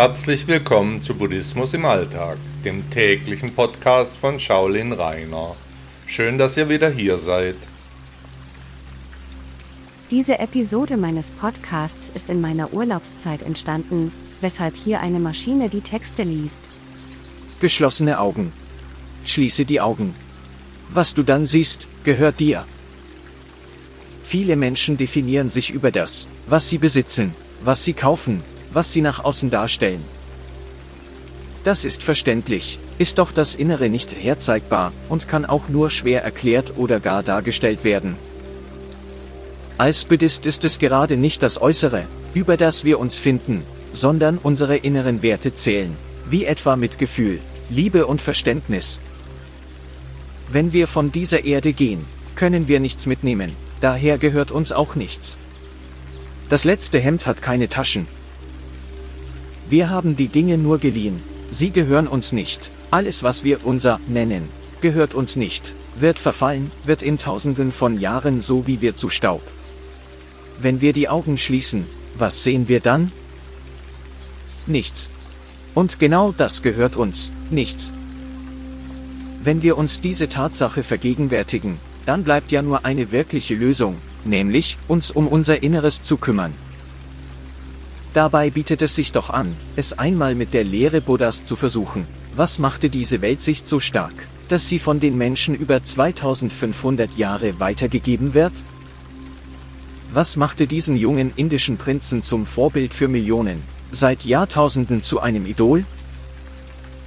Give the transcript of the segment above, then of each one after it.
Herzlich willkommen zu Buddhismus im Alltag, dem täglichen Podcast von Shaolin Rainer. Schön, dass ihr wieder hier seid. Diese Episode meines Podcasts ist in meiner Urlaubszeit entstanden, weshalb hier eine Maschine die Texte liest. Geschlossene Augen. Schließe die Augen. Was du dann siehst, gehört dir. Viele Menschen definieren sich über das, was sie besitzen, was sie kaufen, was sie nach außen darstellen. Das ist verständlich, ist doch das Innere nicht herzeigbar und kann auch nur schwer erklärt oder gar dargestellt werden. Als Buddhist ist es gerade nicht das Äußere, über das wir uns finden, sondern unsere inneren Werte zählen, wie etwa Mitgefühl, Liebe und Verständnis. Wenn wir von dieser Erde gehen, können wir nichts mitnehmen, daher gehört uns auch nichts. Das letzte Hemd hat keine Taschen, wir haben die Dinge nur geliehen. Sie gehören uns nicht. Alles, was wir unser nennen, gehört uns nicht, wird verfallen, wird in tausenden von Jahren so wie wir zu Staub. Wenn wir die Augen schließen, was sehen wir dann? Nichts. Und genau das gehört uns, nichts. Wenn wir uns diese Tatsache vergegenwärtigen, dann bleibt ja nur eine wirkliche Lösung, nämlich uns um unser Inneres zu kümmern. Dabei bietet es sich doch an, es einmal mit der Lehre Buddhas zu versuchen. Was machte diese Weltsicht so stark, dass sie von den Menschen über 2500 Jahre weitergegeben wird? Was machte diesen jungen indischen Prinzen zum Vorbild für Millionen, seit Jahrtausenden zu einem Idol?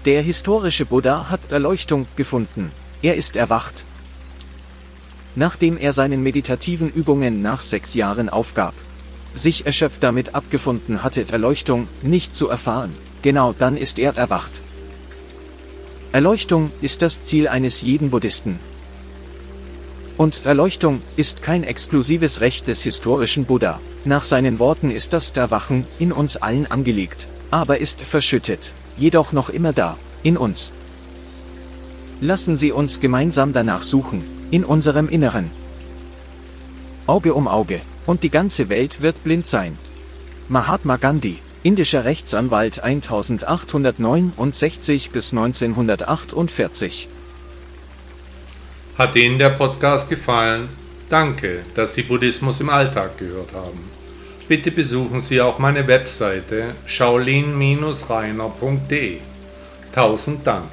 Der historische Buddha hat Erleuchtung gefunden, er ist erwacht. Nachdem er seinen meditativen Übungen nach sechs Jahren aufgab, sich erschöpft damit abgefunden hatte, Erleuchtung nicht zu erfahren, genau dann ist er erwacht. Erleuchtung ist das Ziel eines jeden Buddhisten. Und Erleuchtung ist kein exklusives Recht des historischen Buddha. Nach seinen Worten ist das Erwachen in uns allen angelegt, aber ist verschüttet, jedoch noch immer da, in uns. Lassen Sie uns gemeinsam danach suchen, in unserem Inneren. Auge um Auge, und die ganze Welt wird blind sein. Mahatma Gandhi, indischer Rechtsanwalt 1869 bis 1948. Hat Ihnen der Podcast gefallen? Danke, dass Sie Buddhismus im Alltag gehört haben. Bitte besuchen Sie auch meine Webseite shaolin-reiner.de. Tausend Dank.